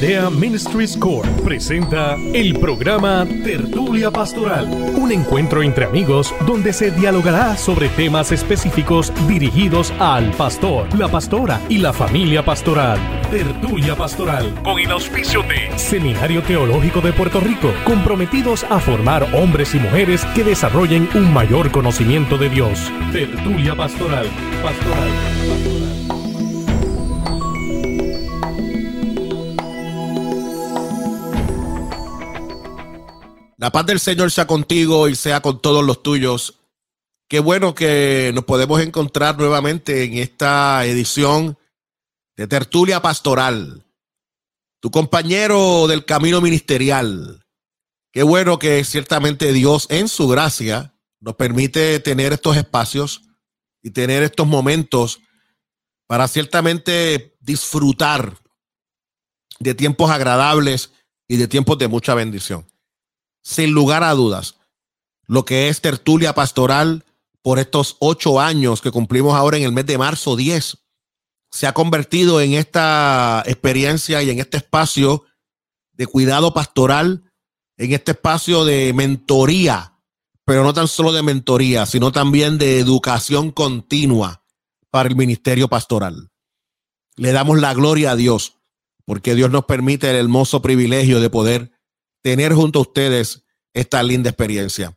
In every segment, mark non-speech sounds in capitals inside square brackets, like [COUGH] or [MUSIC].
Aldea Ministries Corp presenta el programa Tertulia Pastoral, un encuentro entre amigos donde se dialogará sobre temas específicos dirigidos al pastor, la pastora y la familia pastoral. Tertulia Pastoral, con el auspicio de Seminario Teológico de Puerto Rico, comprometidos a formar hombres y mujeres que desarrollen un mayor conocimiento de Dios. Tertulia Pastoral, Pastoral, Pastoral. La paz del Señor sea contigo y sea con todos los tuyos. Qué bueno que nos podemos encontrar nuevamente en esta edición de Tertulia Pastoral. Tu compañero del camino ministerial. Qué bueno que ciertamente Dios en su gracia nos permite tener estos espacios y tener estos momentos para ciertamente disfrutar de tiempos agradables y de tiempos de mucha bendición sin lugar a dudas, lo que es tertulia pastoral por estos ocho años que cumplimos ahora en el mes de marzo 10, se ha convertido en esta experiencia y en este espacio de cuidado pastoral, en este espacio de mentoría, pero no tan solo de mentoría, sino también de educación continua para el ministerio pastoral. Le damos la gloria a Dios, porque Dios nos permite el hermoso privilegio de poder tener junto a ustedes esta linda experiencia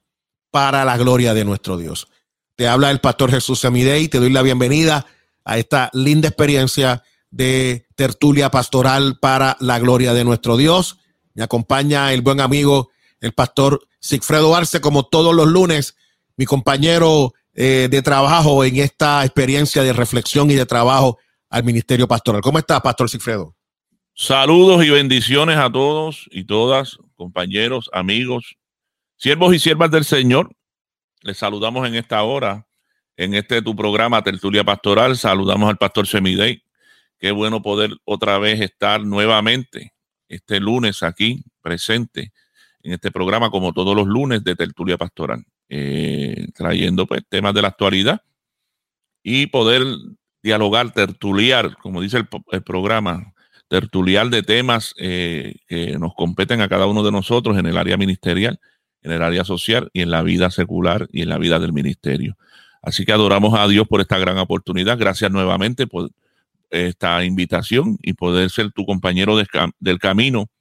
para la gloria de nuestro Dios. Te habla el pastor Jesús Semidey, te doy la bienvenida a esta linda experiencia de tertulia pastoral para la gloria de nuestro Dios. Me acompaña el buen amigo, el pastor Sigfredo Arce, como todos los lunes, mi compañero eh, de trabajo en esta experiencia de reflexión y de trabajo al ministerio pastoral. ¿Cómo está, pastor Sigfredo? Saludos y bendiciones a todos y todas, compañeros, amigos, siervos y siervas del Señor. Les saludamos en esta hora, en este tu programa Tertulia Pastoral. Saludamos al pastor Semidey. Qué bueno poder otra vez estar nuevamente este lunes aquí presente en este programa, como todos los lunes de Tertulia Pastoral, eh, trayendo pues temas de la actualidad y poder dialogar, tertuliar, como dice el, el programa, tertulial de temas eh, que nos competen a cada uno de nosotros en el área ministerial, en el área social y en la vida secular y en la vida del ministerio. Así que adoramos a Dios por esta gran oportunidad. Gracias nuevamente por esta invitación y poder ser tu compañero del camino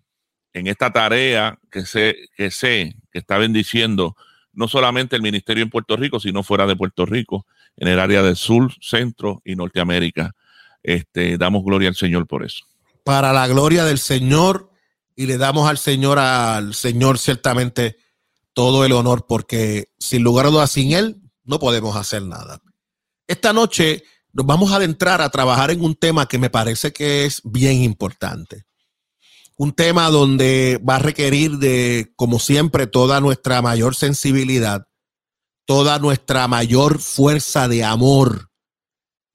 en esta tarea que sé, que sé que está bendiciendo no solamente el ministerio en Puerto Rico, sino fuera de Puerto Rico, en el área del sur, centro y Norteamérica. Este, damos gloria al Señor por eso para la gloria del Señor y le damos al Señor, al Señor ciertamente todo el honor porque sin lugar a dudas sin Él no podemos hacer nada. Esta noche nos vamos a adentrar a trabajar en un tema que me parece que es bien importante. Un tema donde va a requerir de, como siempre, toda nuestra mayor sensibilidad, toda nuestra mayor fuerza de amor,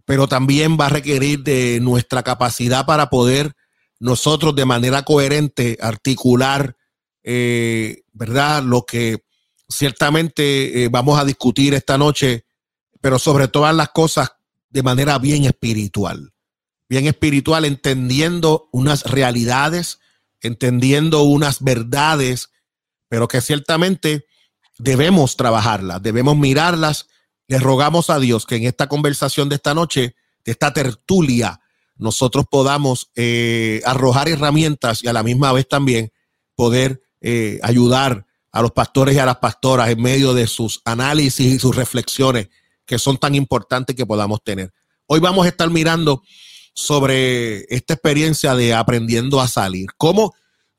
pero también va a requerir de nuestra capacidad para poder nosotros de manera coherente articular, eh, ¿verdad? Lo que ciertamente eh, vamos a discutir esta noche, pero sobre todas las cosas de manera bien espiritual. Bien espiritual, entendiendo unas realidades, entendiendo unas verdades, pero que ciertamente debemos trabajarlas, debemos mirarlas le rogamos a Dios que en esta conversación de esta noche, de esta tertulia, nosotros podamos eh, arrojar herramientas y a la misma vez también poder eh, ayudar a los pastores y a las pastoras en medio de sus análisis y sus reflexiones que son tan importantes que podamos tener. Hoy vamos a estar mirando sobre esta experiencia de aprendiendo a salir. ¿Cómo,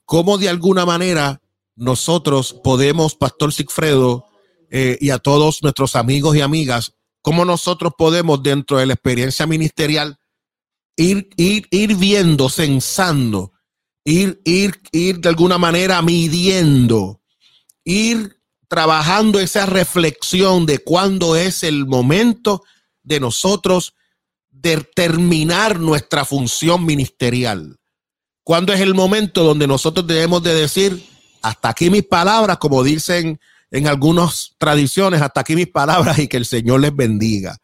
cómo de alguna manera nosotros podemos, Pastor Sigfredo, eh, y a todos nuestros amigos y amigas, cómo nosotros podemos dentro de la experiencia ministerial ir, ir, ir viendo, censando, ir, ir, ir de alguna manera midiendo, ir trabajando esa reflexión de cuándo es el momento de nosotros determinar nuestra función ministerial. Cuándo es el momento donde nosotros debemos de decir, hasta aquí mis palabras, como dicen en algunas tradiciones, hasta aquí mis palabras y que el Señor les bendiga.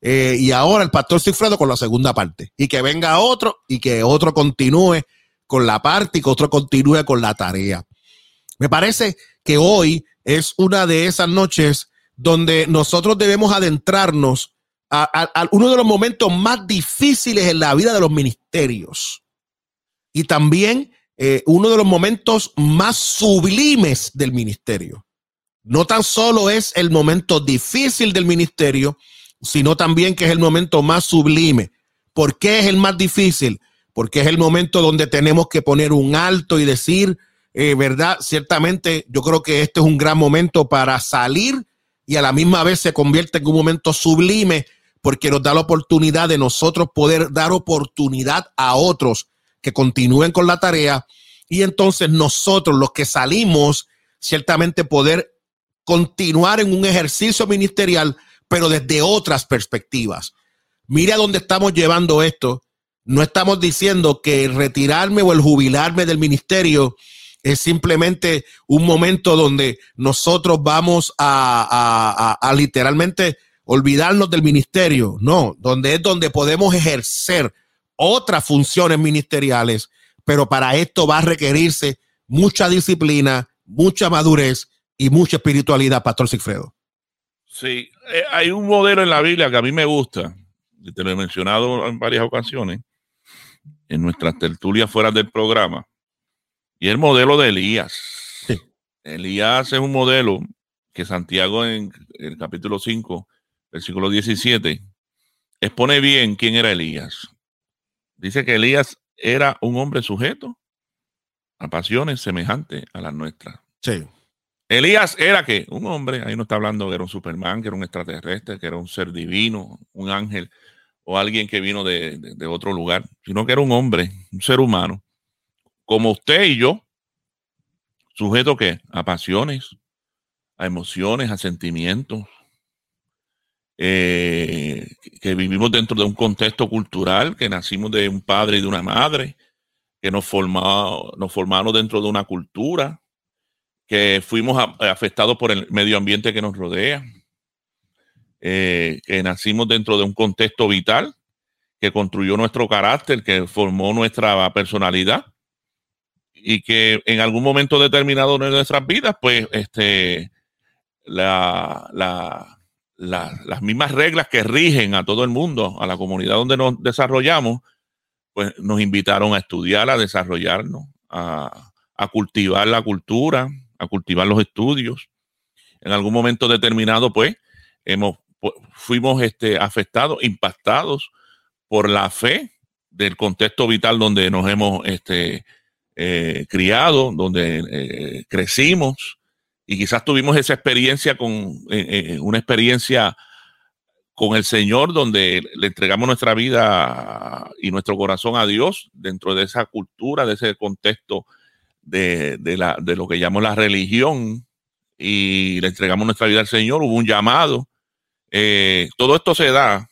Eh, y ahora el pastor Cifredo con la segunda parte. Y que venga otro y que otro continúe con la parte y que otro continúe con la tarea. Me parece que hoy es una de esas noches donde nosotros debemos adentrarnos a, uno de los momentos más difíciles en la vida de los ministerios y también eh, uno de los momentos más sublimes del ministerio. No tan solo es el momento difícil del ministerio, sino también que es el momento más sublime. ¿Por qué es el más difícil? Porque es el momento donde tenemos que poner un alto y decir, eh, ¿verdad? Ciertamente yo creo que este es un gran momento para salir y a la misma vez se convierte en un momento sublime porque nos da la oportunidad de nosotros poder dar oportunidad a otros que continúen con la tarea y entonces nosotros los que salimos ciertamente poder continuar en un ejercicio ministerial pero desde otras perspectivas. Mira dónde estamos llevando esto. No estamos diciendo que el retirarme o el jubilarme del ministerio es simplemente un momento donde nosotros vamos a, a, literalmente olvidarnos del ministerio. No, donde es donde podemos ejercer otras funciones ministeriales, pero para esto va a requerirse mucha disciplina, mucha madurez y mucha espiritualidad, Pastor Sigfredo. Sí, eh, hay un modelo en la Biblia que a mí me gusta, y te lo he mencionado en varias ocasiones, en nuestras tertulias fuera del programa, y el modelo de Elías. Elías es un modelo que Santiago en el capítulo 5, versículo 17, expone bien quién era Elías. Dice que Elías era un hombre sujeto a pasiones semejantes a las nuestras. Sí. Elías era que un hombre, ahí no está hablando que era un Superman, que era un extraterrestre, que era un ser divino, un ángel o alguien que vino de, otro lugar, sino que era un hombre, un ser humano, como usted y yo, sujeto que a pasiones, a emociones, a sentimientos, eh, que vivimos dentro de un contexto cultural, que nacimos de un padre y de una madre, que nos, formamos, nos formamos dentro de una cultura, que fuimos afectados por el medio ambiente que nos rodea, eh, que nacimos dentro de un contexto vital que construyó nuestro carácter, que formó nuestra personalidad y que en algún momento determinado de nuestras vidas, pues, este, la, las mismas reglas que rigen a todo el mundo, a la comunidad donde nos desarrollamos, pues nos invitaron a estudiar, a desarrollarnos, a, a cultivar la cultura, a cultivar los estudios. En algún momento determinado, pues, hemos, fuimos este, afectados, impactados por la fe del contexto vital donde nos hemos este, eh, criado, donde eh, crecimos y quizás tuvimos esa experiencia con eh, una experiencia con el Señor donde le entregamos nuestra vida y nuestro corazón a Dios dentro de esa cultura, de ese contexto de, la, de lo que llamamos la religión y le entregamos nuestra vida al Señor, hubo un llamado. Eh, todo esto se da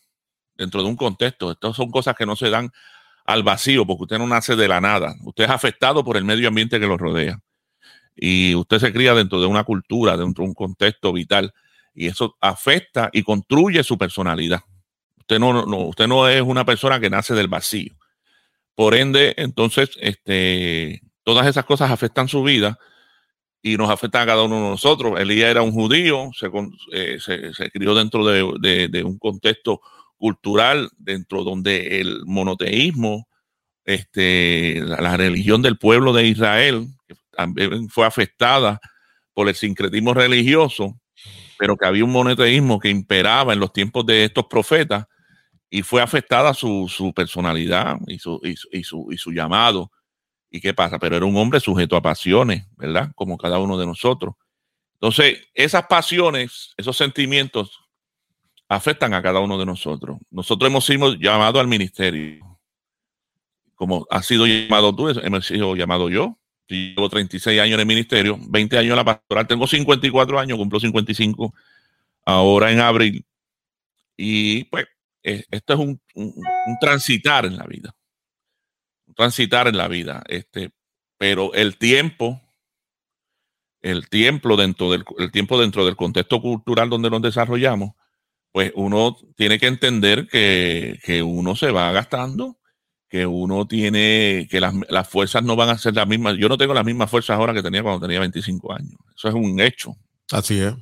dentro de un contexto. Estas son cosas que no se dan al vacío porque usted no nace de la nada. Usted es afectado por el medio ambiente que lo rodea. Y usted se cría dentro de una cultura, dentro de un contexto vital. Y eso afecta y construye su personalidad. Usted no, no, usted no es una persona que nace del vacío. Por ende, entonces, este, Todas esas cosas afectan su vida y nos afectan a cada uno de nosotros. Elías era un judío, se, eh, crió dentro de, un contexto cultural, dentro donde el monoteísmo, este, la, religión del pueblo de Israel, también fue afectada por el sincretismo religioso, pero que había un monoteísmo que imperaba en los tiempos de estos profetas y fue afectada su, personalidad su, y su llamado. ¿Y qué pasa? Pero era un hombre sujeto a pasiones, ¿verdad? Como cada uno de nosotros. Entonces, esas pasiones, esos sentimientos afectan a cada uno de nosotros. Nosotros hemos sido llamados al ministerio. Como has sido llamado tú, hemos sido llamado yo. Llevo 36 años en el ministerio, 20 años en la pastoral. Tengo 54 años, cumplo 55 ahora en abril. Y pues, esto es un transitar en la vida transitar en la vida. Este, pero el tiempo, el tiempo dentro del el tiempo dentro del contexto cultural donde nos desarrollamos, pues uno tiene que entender que, uno se va gastando que uno tiene, que las, las, fuerzas no van a ser las mismas. Yo no tengo las mismas fuerzas ahora que tenía cuando tenía 25 años. Eso es un hecho. Así es.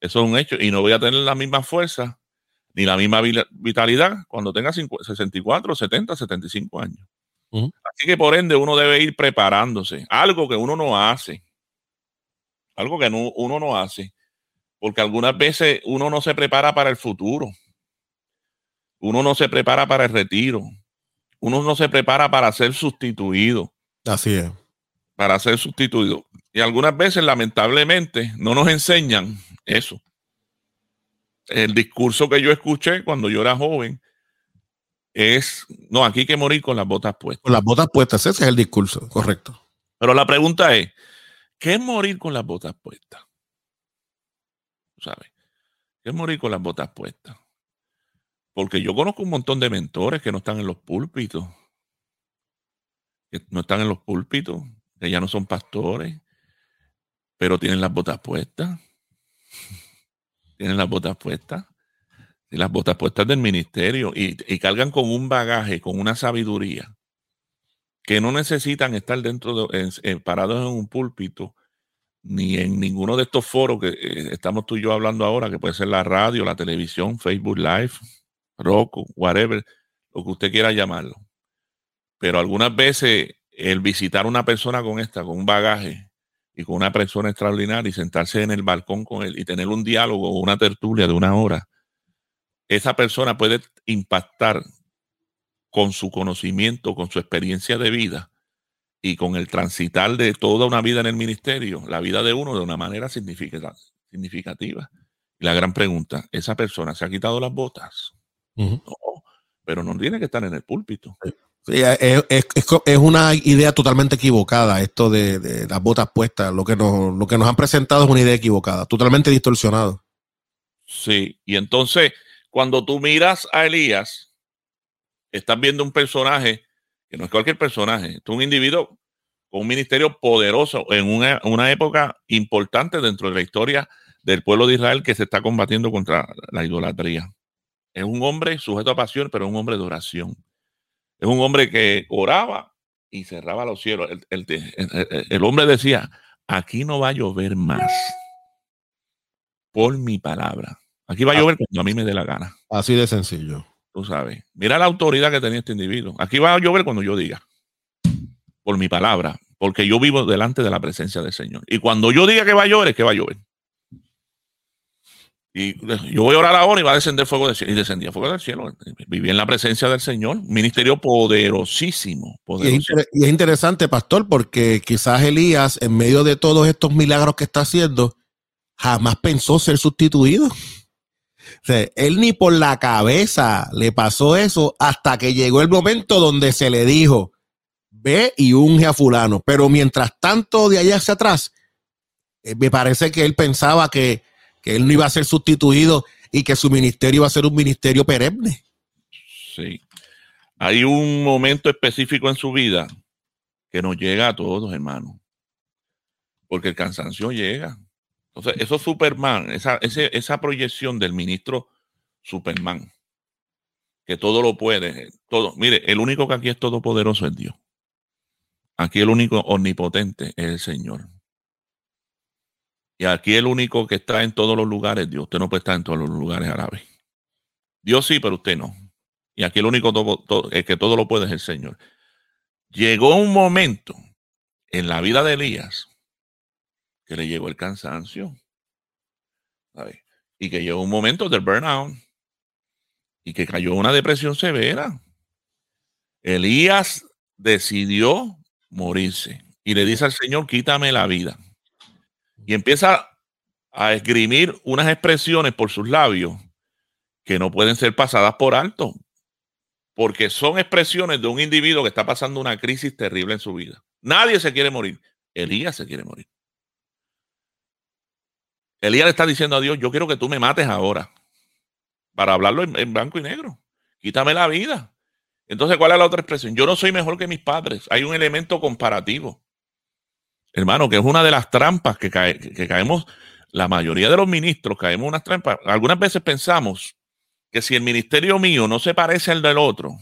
Eso es un hecho. Y no voy a tener las mismas fuerzas ni la misma vitalidad cuando tenga 64, 70, 75 años. Así que por ende uno debe ir preparándose. Algo que uno no hace. Algo que uno no hace. Porque algunas veces uno no se prepara para el futuro. Uno no se prepara para el retiro. Uno no se prepara para ser sustituido. Así es. Para ser sustituido. Y algunas veces, lamentablemente, no nos enseñan eso. El discurso que yo escuché cuando yo era joven es, no, aquí hay que morir con las botas puestas. Con las botas puestas, ese es el discurso, correcto. Pero la pregunta es, ¿qué es morir con las botas puestas? ¿Sabes? ¿Qué es morir con las botas puestas? Porque yo conozco un montón de mentores que no están en los púlpitos, que no están en los púlpitos, que ya no son pastores, pero tienen las botas puestas. [LAUGHS] tienen las botas puestas y las botas puestas del ministerio y, cargan con un bagaje, con una sabiduría que no necesitan estar dentro de, parados en un púlpito ni en ninguno de estos foros que eh, estamos tú y yo hablando ahora, que puede ser la radio, la televisión, Facebook Live, Roku, whatever, lo que usted quiera llamarlo. Pero algunas veces el visitar una persona con esta, con un bagaje y con una persona extraordinaria y sentarse en el balcón con él y tener un diálogo o una tertulia de una hora, esa persona puede impactar con su conocimiento, con su experiencia de vida y con el transitar de toda una vida en el ministerio, la vida de uno de una manera significativa. Y la gran pregunta, ¿esa persona se ha quitado las botas? No, pero no tiene que estar en el púlpito. es, una idea totalmente equivocada esto de, las botas puestas. Lo que, nos, lo que nos han presentado es una idea equivocada, totalmente distorsionado. Sí, y entonces cuando tú miras a Elías, estás viendo un personaje que no es cualquier personaje, es un individuo con un ministerio poderoso en una, época importante dentro de la historia del pueblo de Israel que se está combatiendo contra la idolatría. Es un hombre sujeto a pasión, pero un hombre de oración. Es un hombre que oraba y cerraba los cielos. El, el, hombre decía, aquí no va a llover más por mi palabra. Aquí va a llover cuando a mí me dé la gana. Así de sencillo. Tú sabes. Mira la autoridad que tenía este individuo. Aquí va a llover cuando yo diga. Por mi palabra. Porque yo vivo delante de la presencia del Señor. Y cuando yo diga que va a llover, es que va a llover. Y yo voy a orar ahora y va a descender fuego del cielo. Y descendía fuego del cielo. Viví en la presencia del Señor. Ministerio poderosísimo. poderosísimo. Y, es interesante, pastor, porque quizás Elías, en medio de todos estos milagros que está haciendo, jamás pensó ser sustituido él ni por la cabeza le pasó eso hasta que llegó el momento donde se le dijo, ve y unge a fulano. Pero mientras tanto, de allá hacia atrás, eh, me parece que él pensaba que, que él no iba a ser sustituido y que su ministerio iba a ser un ministerio perenne. Sí. Hay un momento específico en su vida que nos llega a todos, hermanos. Porque el cansancio llega. Entonces, eso Superman, esa, proyección del ministro Superman, que todo lo puede, todo. Mire, el único que aquí es todopoderoso es Dios. Aquí el único omnipotente es el Señor. Y aquí el único que está en todos los lugares, Dios. Usted no puede estar en todos los lugares árabes. Dios sí, pero usted no. Y aquí el único que todo lo puede es el Señor. Llegó un momento en la vida de Elías que le llegó el cansancio. Y que llegó un momento del burnout. Y que cayó una depresión severa. Elías decidió morirse. Y le dice al Señor, quítame la vida. Y empieza a esgrimir unas expresiones por sus labios que no pueden ser pasadas por alto. Porque son expresiones de un individuo que está pasando una crisis terrible en su vida. Nadie se quiere morir. Elías se quiere morir. Elías le está diciendo a Dios, yo quiero que tú me mates ahora. Para hablarlo en, blanco y negro. Quítame la vida. Entonces, ¿cuál es la otra expresión? Yo no soy mejor que mis padres. Hay un elemento comparativo. Hermano, que es una de las trampas que, que caemos, la mayoría de los ministros caemos en unas trampas. Algunas veces pensamos que si el ministerio mío no se parece al del otro,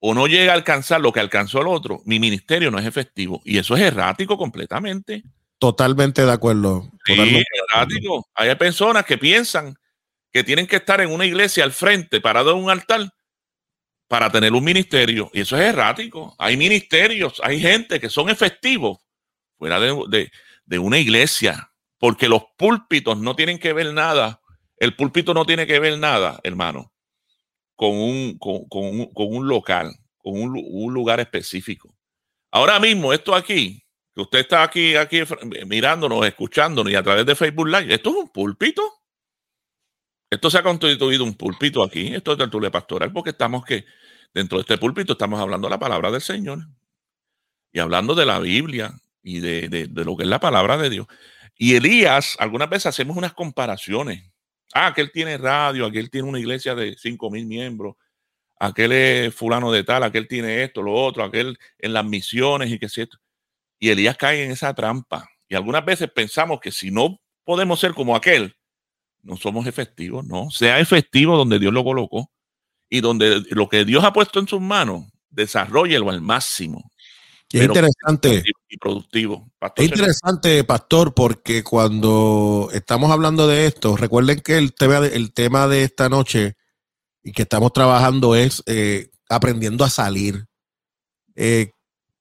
o no llega a alcanzar lo que alcanzó el otro, mi ministerio no es efectivo. Y eso es errático completamente. Totalmente de acuerdo. Sí. Hay personas que piensan que tienen que estar en una iglesia al frente, parado en un altar, para tener un ministerio. Y eso es errático. Hay ministerios, hay gente que son efectivos fuera de, de una iglesia, porque los púlpitos no tienen que ver nada. El púlpito no tiene que ver nada, hermano, con un, con, un, local, con un, lugar específico. Ahora mismo, esto aquí, que usted está aquí, aquí mirándonos, escuchándonos y a través de Facebook Live, esto es un púlpito. Esto se ha constituido un púlpito aquí, esto es tertulia pastoral, porque estamos que dentro de este púlpito estamos hablando la palabra del Señor y hablando de la Biblia y de, de lo que es la palabra de Dios. Y Elías, algunas veces hacemos unas comparaciones Ah, aquel tiene radio, aquel tiene una iglesia de 5 mil miembros, aquel es fulano de tal, aquel tiene esto, lo otro, aquel en las misiones y qué sé Y Elías cae en esa trampa. Y algunas veces pensamos que si no podemos ser como aquel, no somos efectivos, no. Sea efectivo donde Dios lo colocó y donde lo que Dios ha puesto en sus manos, desarrollelo al máximo. Es interesante. Y productivo. es interesante, pastor, porque cuando estamos hablando de esto, recuerden que el tema de, el tema de esta noche y que estamos trabajando es eh, aprendiendo a salir. Eh,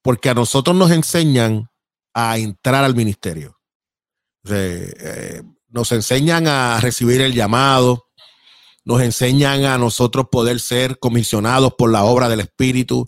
porque a nosotros nos enseñan a entrar al ministerio. Eh, nos enseñan a recibir el llamado, nos enseñan a nosotros poder ser comisionados por la obra del Espíritu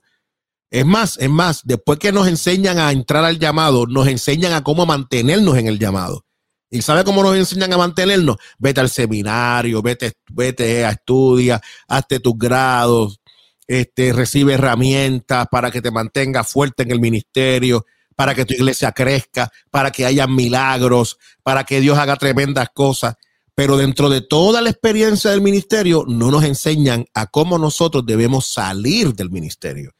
es más, es más, después que nos enseñan a entrar al llamado, nos enseñan a cómo mantenernos en el llamado. ¿Y sabe cómo nos enseñan a mantenernos? Vete al seminario, vete, vete a estudia, hazte tus grados, este, recibe herramientas para que te mantengas fuerte en el ministerio, para que tu iglesia crezca, para que haya milagros, para que Dios haga tremendas cosas. Pero dentro de toda la experiencia del ministerio, no nos enseñan a cómo nosotros debemos salir del ministerio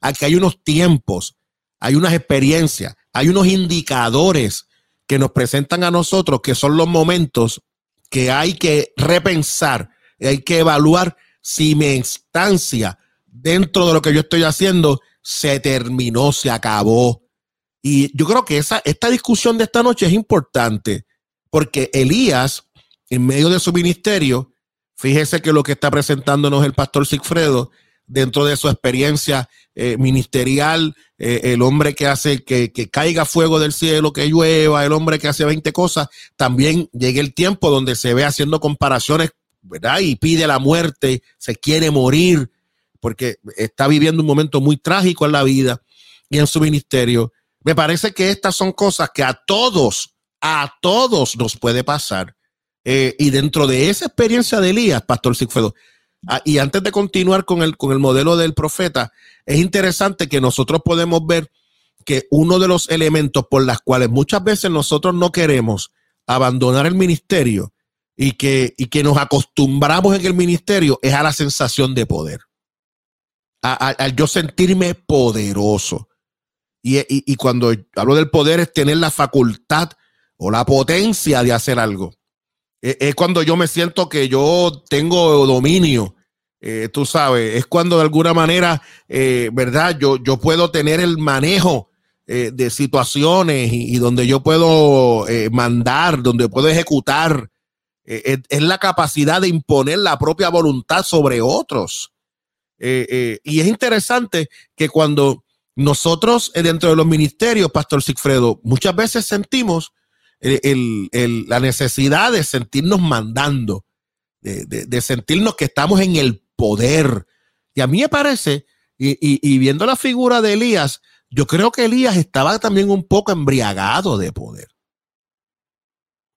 aquí hay unos tiempos, hay unas experiencias, hay unos indicadores que nos presentan a nosotros que son los momentos que hay que repensar, hay que evaluar si mi instancia dentro de lo que yo estoy haciendo se terminó, se acabó. Y yo creo que esa, esta discusión de esta noche es importante porque Elías, en medio de su ministerio, fíjese que lo que está presentándonos el pastor Sigfredo, dentro de su experiencia eh, ministerial, eh, el hombre que hace que, caiga fuego del cielo, que llueva, el hombre que hace 20 cosas, también llega el tiempo donde se ve haciendo comparaciones, ¿verdad? Y pide la muerte, se quiere morir, porque está viviendo un momento muy trágico en la vida y en su ministerio. Me parece que estas son cosas que a todos, a todos nos puede pasar. Eh, y dentro de esa experiencia de Elías, Pastor Sigfredo, Ah, y antes de continuar con el, con el modelo del profeta, es interesante que nosotros podemos ver que uno de los elementos por las cuales muchas veces nosotros no queremos abandonar el ministerio y que, y que nos acostumbramos en el ministerio es a la sensación de poder. Al yo sentirme poderoso. Y, y, cuando hablo del poder es tener la facultad o la potencia de hacer algo. Eh, es, cuando yo me siento que yo tengo dominio. Eh, tú sabes, es cuando de alguna manera, eh, ¿verdad? Yo, yo puedo tener el manejo de situaciones y, donde yo puedo mandar, donde puedo ejecutar. Es, la capacidad de imponer la propia voluntad sobre otros. Y es interesante que cuando nosotros dentro de los ministerios, Pastor Sigfredo, muchas veces sentimos la necesidad de sentirnos mandando, de, sentirnos que estamos en el poder. Y a mí me parece, y, viendo la figura de Elías, yo creo que Elías estaba también un poco embriagado de poder.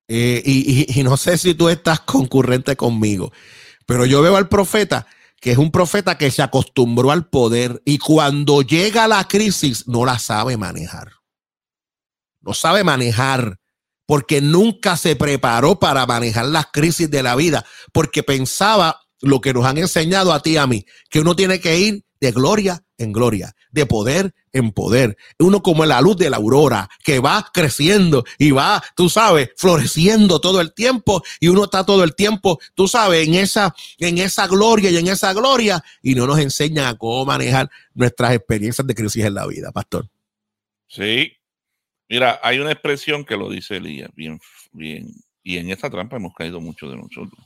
Eh, y, y, no sé si tú estás concurrente conmigo, pero yo veo al profeta que es un profeta que se acostumbró al poder y cuando llega la crisis no la sabe manejar. No sabe manejar porque nunca se preparó para manejar las crisis de la vida, porque pensaba lo que nos han enseñado a ti y a mí, que uno tiene que ir de gloria en gloria, de poder en poder. Uno como la luz de la aurora, que va creciendo y va, tú sabes, floreciendo todo el tiempo y uno está todo el tiempo, tú sabes, en esa, en esa gloria y en esa gloria y no nos enseñan a cómo manejar nuestras experiencias de crisis en la vida, pastor. Sí. Mira, hay una expresión que lo dice Elías, bien, bien, y en esta trampa hemos caído muchos de nosotros.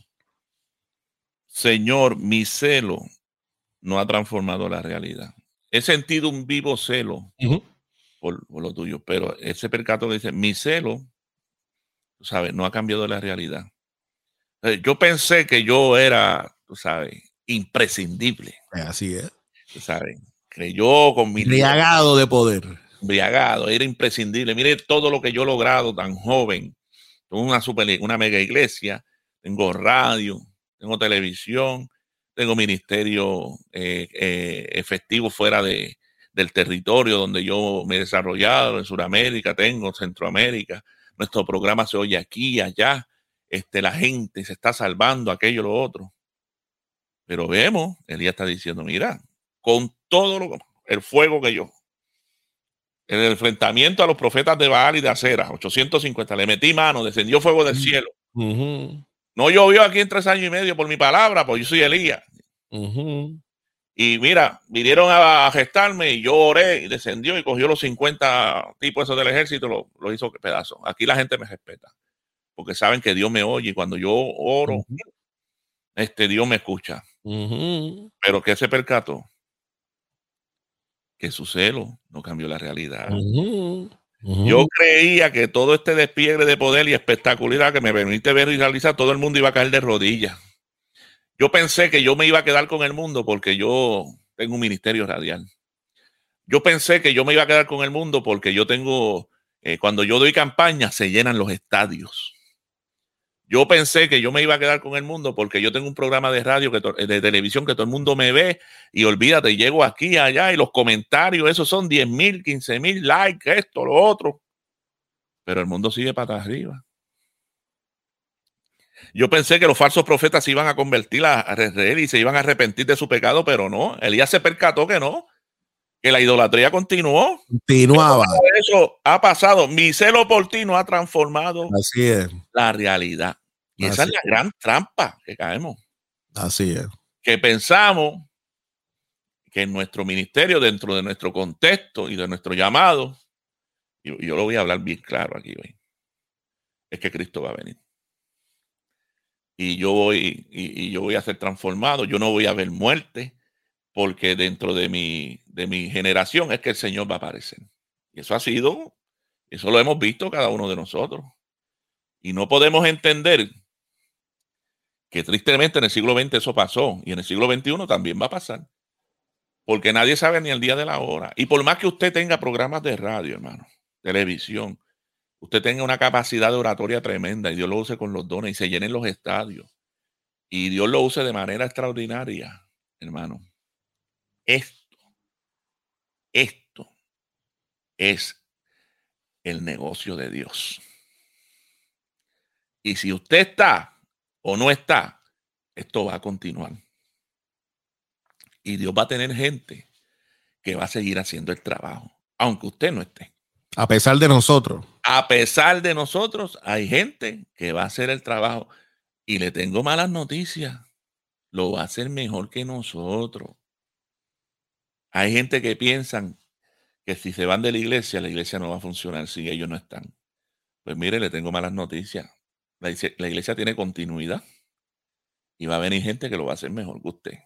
Señor, mi celo no ha transformado la realidad. He sentido un vivo celo por, lo tuyo, pero ese percato dice, mi celo, sabes, no ha cambiado la realidad. Eh, yo pensé que yo era, tú sabes, imprescindible. Así es. Tú sabes, yo con mi... Briagado de poder. Briagado, era imprescindible. Mire todo lo que yo he logrado tan joven. Tengo una, super, una mega iglesia, tengo radio, tengo televisión, tengo ministerio eh, eh, efectivo fuera de, del territorio donde yo me he desarrollado, en Sudamérica, tengo Centroamérica, nuestro programa se oye aquí y allá, este, la gente se está salvando, aquello, lo otro. Pero vemos, Elías está diciendo, mira, con todo lo, el fuego que yo, en el enfrentamiento a los profetas de Baal y de Acera, 850, le metí mano, descendió fuego del cielo. No llovió aquí en tres años y medio por mi palabra, porque yo soy Elías. Y mira, vinieron a, gestarme y yo oré y descendió y cogió los 50 tipos esos del ejército, lo, lo hizo pedazo. Aquí la gente me respeta, porque saben que Dios me oye y cuando yo oro, este Dios me escucha. Pero que se percató que su celo no cambió la realidad. Yo creía que todo este despliegue de poder y espectacularidad que me permite ver y realizar, todo el mundo iba a caer de rodillas. Yo pensé que yo me iba a quedar con el mundo porque yo tengo un ministerio radial. Yo pensé que yo me iba a quedar con el mundo porque yo tengo, eh, cuando yo doy campaña, se llenan los estadios. Yo pensé que yo me iba a quedar con el mundo porque yo tengo un programa de radio, que de televisión que todo el mundo me ve y olvídate, llego aquí, allá y los comentarios, esos son 10 mil, 15 mil likes, esto, lo otro. Pero el mundo sigue para arriba. Yo pensé que los falsos profetas se iban a convertir a, a y se iban a arrepentir de su pecado, pero no. Elías se percató que no, que la idolatría continuó. Continuaba. Eso ha pasado. Mi celo por ti no ha transformado Así es. la realidad. Y esa es la gran trampa que caemos. Así es. Que pensamos que en nuestro ministerio, dentro de nuestro contexto y de nuestro llamado, y yo lo voy a hablar bien claro aquí hoy, es que Cristo va a venir. Y yo voy, y yo voy a ser transformado, yo no voy a ver muerte, porque dentro de mi, de mi generación es que el Señor va a aparecer. Y eso ha sido, eso lo hemos visto cada uno de nosotros. Y no podemos entender que tristemente en el siglo XX eso pasó y en el siglo XXI también va a pasar. Porque nadie sabe ni el día de la hora. Y por más que usted tenga programas de radio, hermano, televisión, usted tenga una capacidad de oratoria tremenda y Dios lo use con los dones y se llenen los estadios y Dios lo use de manera extraordinaria, hermano esto, esto es el negocio de Dios. Y si usted está o no está, esto va a continuar. Y Dios va a tener gente que va a seguir haciendo el trabajo, aunque usted no esté. A pesar de nosotros. A pesar de nosotros, hay gente que va a hacer el trabajo. Y le tengo malas noticias. Lo va a hacer mejor que nosotros. Hay gente que piensan que si se van de la iglesia, la iglesia no va a funcionar si ellos no están. Pues mire, le tengo malas noticias. La, iglesia tiene continuidad y va a venir gente que lo va a hacer mejor que usted.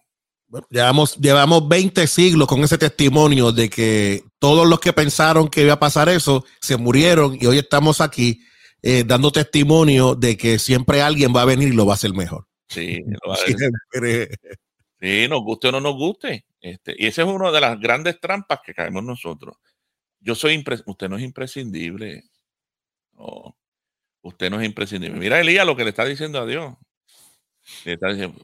Llevamos, llevamos 20 siglos con ese testimonio de que todos los que pensaron que iba a pasar eso se murieron y hoy estamos aquí eh, dando testimonio de que siempre alguien va a venir y lo va a hacer mejor. Sí, [LAUGHS] lo va a siempre. Sí, nos guste o no nos guste. Este, y esa es una de las grandes trampas que caemos nosotros. Yo soy usted no es imprescindible. usted no es imprescindible. Mira, Elías, lo que le está diciendo a Dios.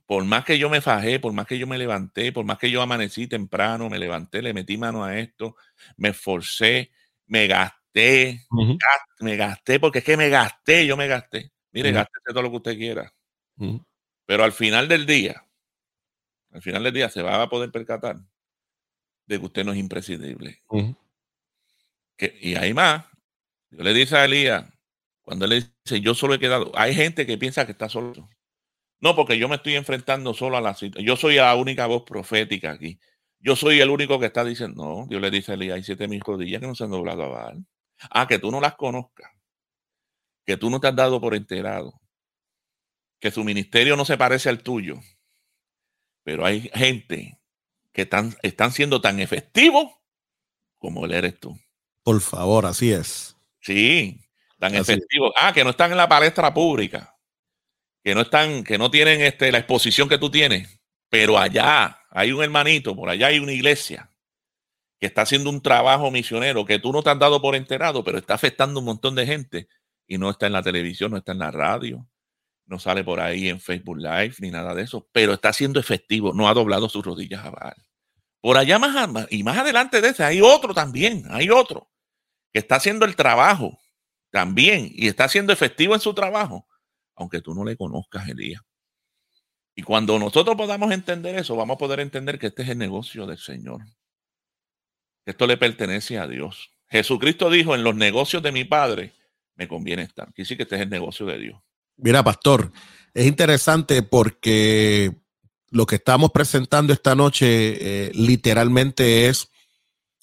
Por más que yo me fajé, por más que yo me levanté, por más que yo amanecí temprano, me levanté, le metí mano a esto, me esforcé, me gasté, me gasté, porque es que me gasté, yo me gasté. Mire, uh todo lo que usted quiera. Pero al final del día, al final del día se va a poder percatar de que usted no es imprescindible. que, y hay más. Yo le dice a Elías, cuando él le dice, yo solo he quedado, hay gente que piensa que está solo. No, porque yo me estoy enfrentando solo a la situación. Yo soy la única voz profética aquí. Yo soy el único que está diciendo, no, Dios le dice a Elías, hay siete mil rodillas que no se han doblado a Baal. Ah, que tú no las conozcas, que tú no te has dado por enterado, que su ministerio no se parece al tuyo, pero hay gente que están, están siendo tan efectivos como él eres tú. Por favor, así es. Sí, tan efectivos. Ah, que no están en la palestra pública, que no están, que no tienen este, la exposición que tú tienes, pero allá hay un hermanito, por allá hay una iglesia que está haciendo un trabajo misionero que tú no te has dado por enterado, pero está afectando un montón de gente y no está en la televisión, no está en la radio, no sale por ahí en Facebook Live ni nada de eso, pero está siendo efectivo, no ha doblado sus rodillas a Baal. Por allá más y más adelante de ese hay otro también, hay otro que está haciendo el trabajo también y está siendo efectivo en su trabajo, aunque tú no le conozcas, Elías. Y cuando nosotros podamos entender eso, vamos a poder entender que este es el negocio del Señor. Esto le pertenece a Dios. Jesucristo dijo, en los negocios de mi Padre me conviene estar. Quiere que este es el negocio de Dios. Mira, pastor, es interesante porque lo que estamos presentando esta noche eh, literalmente es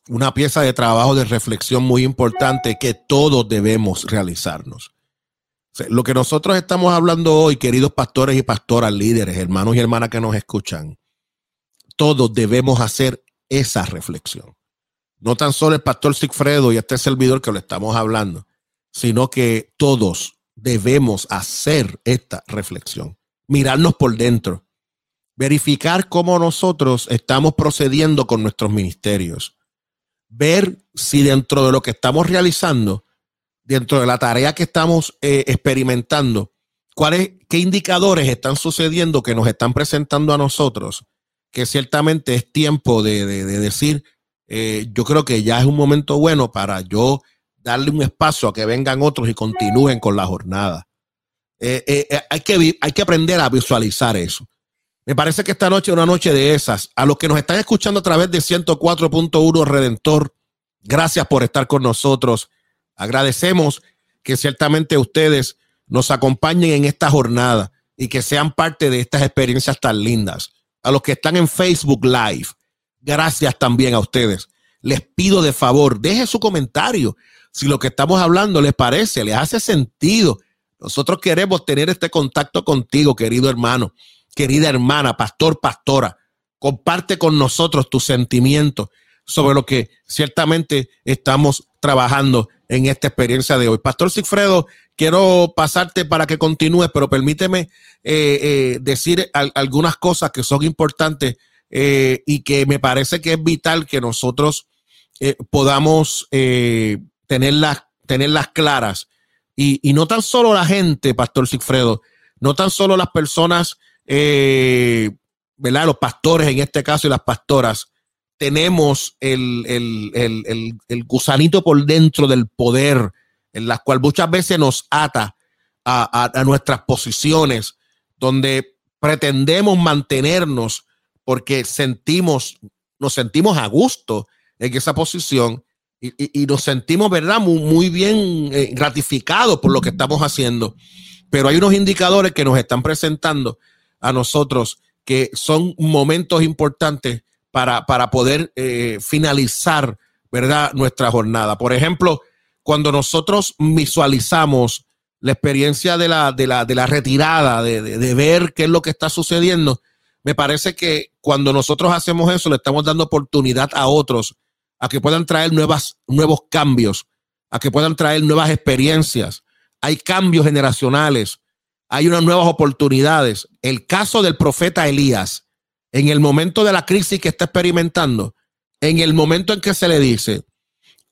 una pieza de trabajo de reflexión muy importante que todos debemos realizarnos lo que nosotros estamos hablando hoy, queridos pastores y pastoras, líderes, hermanos y hermanas que nos escuchan, todos debemos hacer esa reflexión. No tan solo el pastor Sigfredo y este servidor que lo estamos hablando, sino que todos debemos hacer esta reflexión. Mirarnos por dentro, verificar cómo nosotros estamos procediendo con nuestros ministerios, ver si dentro de lo que estamos realizando dentro de la tarea que estamos eh, experimentando, ¿cuáles, qué indicadores están sucediendo que nos están presentando a nosotros? Que ciertamente es tiempo de, decir, eh, yo creo que ya es un momento bueno para yo darle un espacio a que vengan otros y continúen con la jornada. Eh, hay, que, hay que aprender a visualizar eso. Me parece que esta noche es una noche de esas. A los que nos están escuchando a través de 104.1 Redentor, gracias por estar con nosotros. Agradecemos que ciertamente ustedes nos acompañen en esta jornada y que sean parte de estas experiencias tan lindas. A los que están en Facebook Live, gracias también a ustedes. Les pido de favor, deje su comentario. Si lo que estamos hablando les parece, les hace sentido. Nosotros queremos tener este contacto contigo, querido hermano, querida hermana, pastor, pastora. Comparte con nosotros tus sentimientos sobre lo que ciertamente estamos trabajando en esta experiencia de hoy. Pastor Sigfredo, quiero pasarte para que continúes, pero permíteme eh, eh, decir algunas cosas que son importantes eh, y que me parece que es vital que nosotros podamos tenerlas, tenerlas claras. Y, y, no tan solo la gente, Pastor Sigfredo, no tan solo las personas, ¿verdad? Los pastores en este caso y las pastoras, tenemos el, gusanito por dentro del poder, en la cual muchas veces nos ata a, nuestras posiciones, donde pretendemos mantenernos porque sentimos, nos sentimos a gusto en esa posición y, nos sentimos, ¿verdad?, muy, muy bien eh, gratificados por lo que estamos haciendo. Pero hay unos indicadores que nos están presentando a nosotros que son momentos importantes para, poder eh, finalizar, ¿verdad? Nuestra jornada. Por ejemplo, cuando nosotros visualizamos la experiencia de la, de la, de la retirada, de, de, ver qué es lo que está sucediendo, me parece que cuando nosotros hacemos eso, le estamos dando oportunidad a otros a que puedan traer nuevas, nuevos cambios, a que puedan traer nuevas experiencias. Hay cambios generacionales, hay unas nuevas oportunidades. El caso del profeta Elías en el momento de la crisis que está experimentando, en el momento en que se le dice,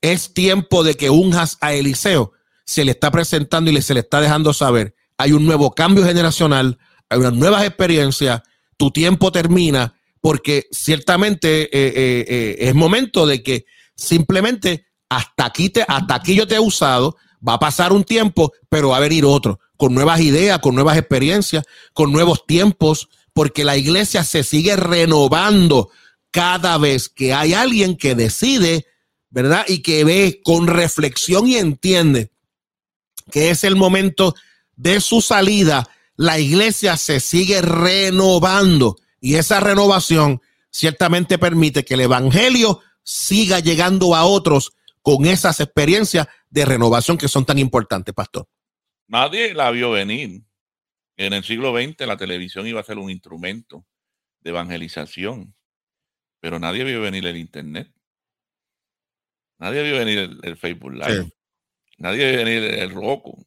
es tiempo de que unjas a Eliseo, se le está presentando y se le está dejando saber, hay un nuevo cambio generacional, hay unas nuevas experiencias, tu tiempo termina, porque ciertamente eh, eh, eh, es momento de que simplemente hasta aquí, te, hasta aquí yo te he usado, va a pasar un tiempo, pero va a venir otro, con nuevas ideas, con nuevas experiencias, con nuevos tiempos, porque la iglesia se sigue renovando cada vez que hay alguien que decide, ¿verdad? Y que ve con reflexión y entiende que es el momento de su salida, la iglesia se sigue renovando y esa renovación ciertamente permite que el Evangelio siga llegando a otros con esas experiencias de renovación que son tan importantes, pastor. Nadie la vio venir. En el siglo XX la televisión iba a ser un instrumento de evangelización, pero nadie vio venir el Internet. Nadie vio venir el, Facebook Live. Nadie vio venir el Roku.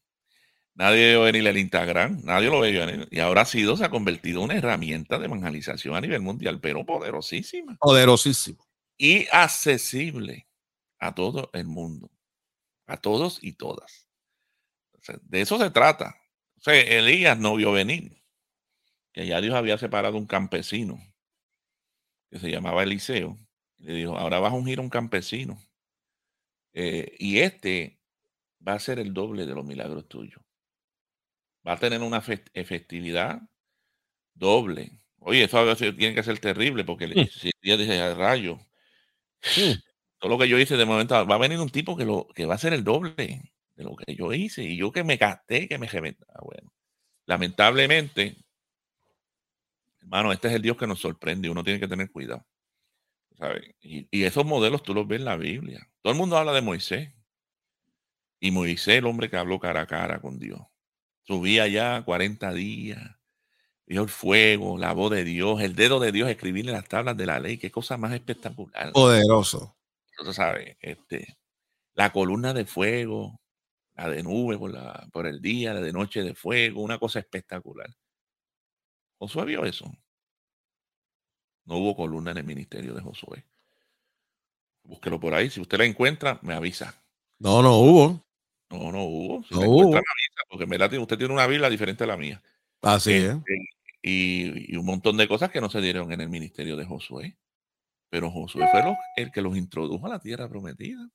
Nadie vio venir el Instagram. Nadie lo vio venir. Y ahora ha sido, se ha convertido en una herramienta de evangelización a nivel mundial, pero poderosísima. Poderosísimo. Y accesible a todo el mundo. A todos y todas. de eso se trata. O sea, Elías no vio venir que ya Dios había separado un campesino que se llamaba Eliseo. Le dijo, ahora vas a ungir a un campesino. Eh, y este va a ser el doble de los milagros tuyos. Va a tener una efectividad doble. Oye, eso tiene que ser terrible porque mm. si dice rayo, mm. todo lo que yo hice de momento, va a venir un tipo que, lo, que va a ser el doble de lo que yo hice y yo que me gasté, que me reventaba. Bueno, lamentablemente, hermano, este es el Dios que nos sorprende. Uno tiene que tener cuidado. Y, esos modelos tú los ves en la Biblia. Todo el mundo habla de Moisés. Y Moisés, el hombre que habló cara a cara con Dios. Subía ya 40 días. Vio el fuego, la voz de Dios, el dedo de Dios escribirle las tablas de la ley. Qué cosa más espectacular. Poderoso. Entonces, ¿sabes? Este, la columna de fuego, la de nube por, la, por el día, la de noche de fuego, una cosa espectacular. Josué vio eso. No hubo columna en el ministerio de Josué. Búsquelo por ahí. Si usted la encuentra, me avisa. No, no hubo. No, no hubo. Si no hubo. Avisa, porque en verdad usted tiene una Biblia diferente a la mía. Así es. Este, y, un montón de cosas que no se dieron en el ministerio de Josué. Pero Josué fue el que los introdujo a la tierra prometida.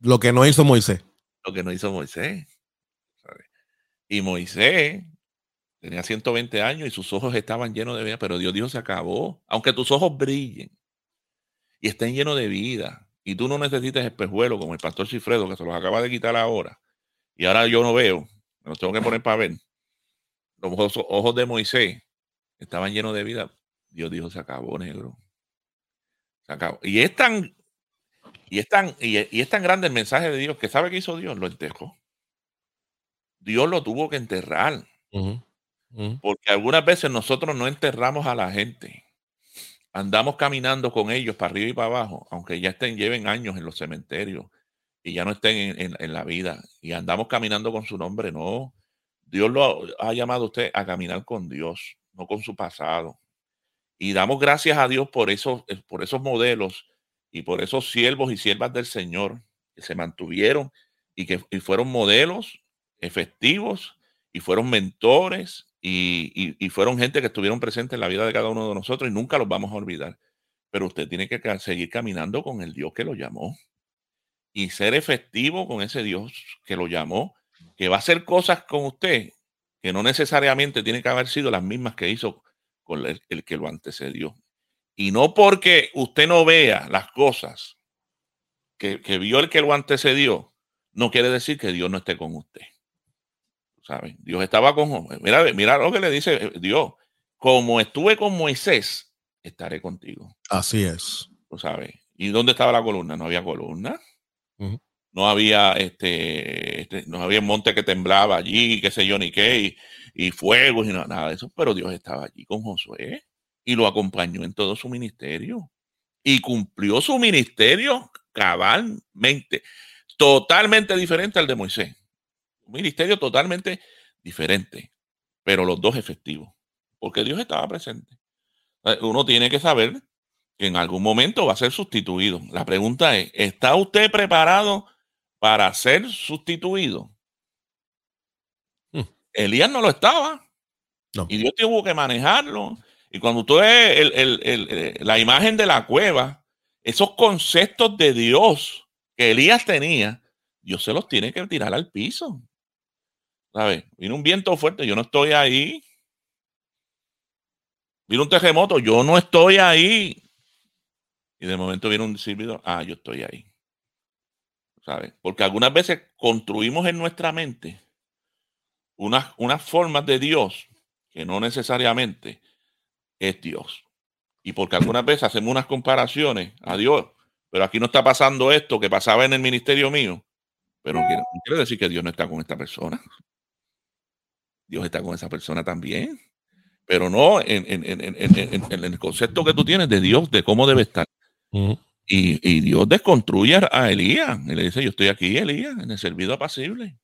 Lo que no hizo Moisés lo que no hizo Moisés. Y Moisés tenía 120 años y sus ojos estaban llenos de vida, pero Dios dijo, se acabó. Aunque tus ojos brillen y estén llenos de vida, y tú no necesites espejuelo como el pastor Cifredo, que se los acaba de quitar ahora, y ahora yo no veo, me los tengo que poner para ver. Los ojos de Moisés estaban llenos de vida. Dios dijo, se acabó, negro. Se acabó. Y es tan y es, tan, y, es tan grande el mensaje de Dios que sabe que hizo Dios, lo enterró. Dios lo tuvo que enterrar. Porque algunas veces nosotros no enterramos a la gente. Andamos caminando con ellos para arriba y para abajo, aunque ya estén, lleven años en los cementerios y ya no estén en, en la vida. Y andamos caminando con su nombre. No. Dios lo ha llamado a usted a caminar con Dios, no con su pasado. Y damos gracias a Dios por esos, por esos modelos y por esos siervos y siervas del Señor que se mantuvieron y que fueron modelos efectivos y fueron mentores y, fueron gente que estuvieron presentes en la vida de cada uno de nosotros y nunca los vamos a olvidar. Pero usted tiene que seguir caminando con el Dios que lo llamó y ser efectivo con ese Dios que lo llamó, que va a hacer cosas con usted que no necesariamente tienen que haber sido las mismas que hizo con el que lo antecedió. Y no porque usted no vea las cosas que, vio el que lo antecedió, no quiere decir que Dios no esté con usted. ¿Sabe? Dios estaba con Mira, mira lo que le dice eh, Dios. Como estuve con Moisés, estaré contigo. Así es. ¿Tú sabes? ¿Y dónde estaba la columna? No había columna. No había este, este, no había monte que temblaba allí, qué sé yo, ni qué, y, y fuego, y nada de eso. Pero Dios estaba allí con Josué y lo acompañó en todo su ministerio. Y cumplió su ministerio cabalmente, totalmente diferente al de Moisés. Un ministerio totalmente diferente, pero los dos efectivos, porque Dios estaba presente. Eh, uno tiene que saber que en algún momento va a ser sustituido. La pregunta es, ¿está usted preparado para ser sustituido? Hmm. Elías no lo estaba. Y Dios tuvo que manejarlo y cuando usted ve eh, la imagen de la cueva, esos conceptos de Dios que Elías tenía, Dios se los tiene que tirar al piso. ¿Sabes? Vino un viento fuerte, yo no estoy ahí. Vino un terremoto, yo no estoy ahí. Y de momento viene un servidor, ah, yo estoy ahí. ¿Sabes? Porque algunas veces construimos en nuestra mente unas, unas formas de Dios que no necesariamente es Dios. Y porque algunas veces hacemos unas comparaciones a Dios, pero aquí no está pasando esto que pasaba en el ministerio mío, pero no quiere, decir que Dios no está con esta persona. Dios está con esa persona también, pero no en, el concepto que tú tienes de Dios, de cómo debe estar. y, Dios desconstruye a Elías y le dice, yo estoy aquí, Elías, en el servido apacible.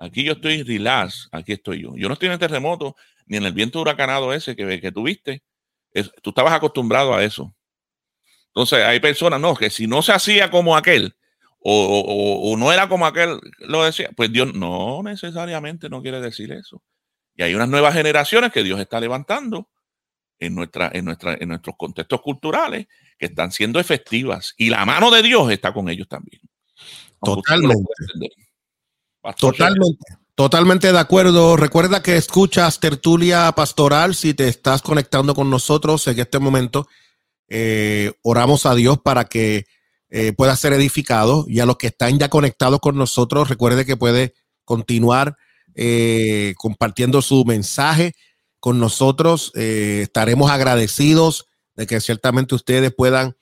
Aquí yo estoy relax, aquí estoy yo. Yo no estoy en el terremoto ni en el viento huracanado ese que, que tuviste. tú estabas acostumbrado a eso. Entonces hay personas, no, que si no se hacía como aquel, o, no era como aquel lo decía, pues Dios no necesariamente no quiere decir eso. Y hay unas nuevas generaciones que Dios está levantando en, nuestra, en, nuestra, en nuestros contextos culturales que están siendo efectivas y la mano de Dios está con ellos también. Totalmente. Totalmente. Totalmente de acuerdo. Recuerda que escuchas tertulia pastoral si te estás conectando con nosotros en este momento. Eh, oramos a Dios para que eh, pueda ser edificado y a los que están ya conectados con nosotros, recuerde que puede continuar eh, compartiendo su mensaje con nosotros. estaremos agradecidos de que ciertamente ustedes puedan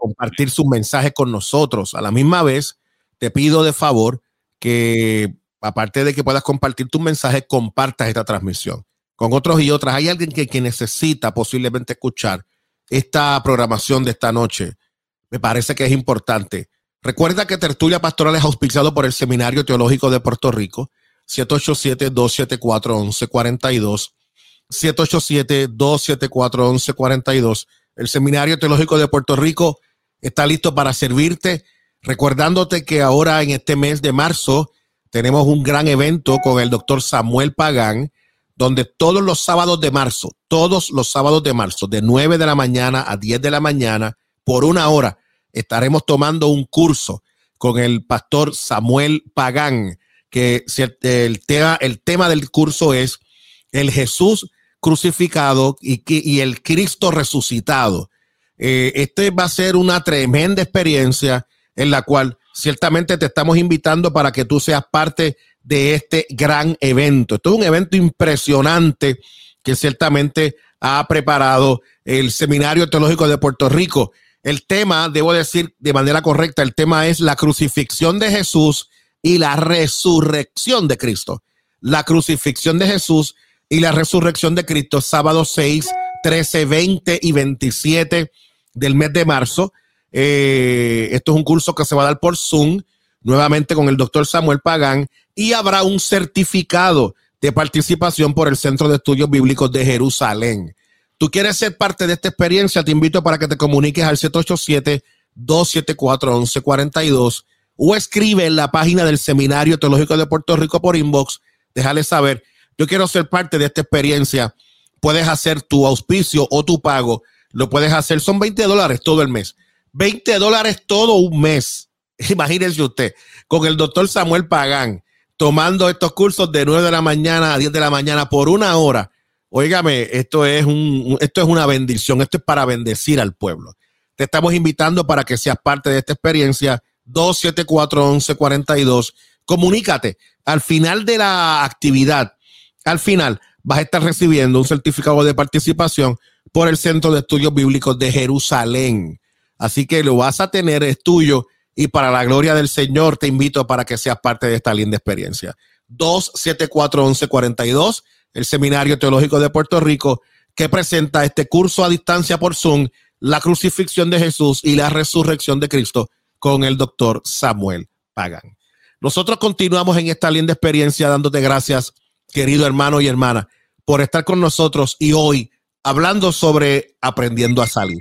compartir sus mensajes con nosotros. A la misma vez, te pido de favor que aparte de que puedas compartir tu mensaje, compartas esta transmisión con otros y otras. Hay alguien que, que necesita posiblemente escuchar esta programación de esta noche. Me parece que es importante. Recuerda que Tertulia Pastoral es auspiciado por el Seminario Teológico de Puerto Rico, 787-274-1142. 787-274-1142. El Seminario Teológico de Puerto Rico está listo para servirte Recordándote que ahora en este mes de marzo tenemos un gran evento con el doctor Samuel Pagán, donde todos los sábados de marzo, todos los sábados de marzo, de 9 de la mañana a 10 de la mañana, por una hora, estaremos tomando un curso con el pastor Samuel Pagán, que el tema, el tema del curso es el Jesús crucificado y, el Cristo resucitado. Eh, este va a ser una tremenda experiencia en la cual ciertamente te estamos invitando para que tú seas parte de este gran evento. Esto es un evento impresionante que ciertamente ha preparado el Seminario Teológico de Puerto Rico. El tema, debo decir de manera correcta, el tema es la crucifixión de Jesús y la resurrección de Cristo. La crucifixión de Jesús y la resurrección de Cristo, sábado 6, 13, 20 y 27 del mes de marzo. Eh, esto es un curso que se va a dar por Zoom, nuevamente con el doctor Samuel Pagán, y habrá un certificado de participación por el Centro de Estudios Bíblicos de Jerusalén. Tú quieres ser parte de esta experiencia, te invito para que te comuniques al 787-274-1142 o escribe en la página del Seminario Teológico de Puerto Rico por inbox, déjale saber, yo quiero ser parte de esta experiencia. Puedes hacer tu auspicio o tu pago, lo puedes hacer, son 20 dólares todo el mes 20 dólares todo un mes. [LAUGHS] Imagínense usted, con el doctor Samuel Pagán, tomando estos cursos de 9 de la mañana a 10 de la mañana por una hora. Óigame, esto es, un, esto es una bendición, esto es para bendecir al pueblo. Te estamos invitando para que seas parte de esta experiencia. 274-1142. Comunícate. Al final de la actividad, al final, vas a estar recibiendo un certificado de participación por el Centro de Estudios Bíblicos de Jerusalén. Así que lo vas a tener, es tuyo. Y para la gloria del Señor, te invito para que seas parte de esta linda experiencia. 274-1142, el Seminario Teológico de Puerto Rico, que presenta este curso a distancia por Zoom, la crucifixión de Jesús y la resurrección de Cristo, con el doctor Samuel Pagan. Nosotros continuamos en esta linda experiencia dándote gracias, querido hermano y hermana, por estar con nosotros y hoy hablando sobre aprendiendo a salir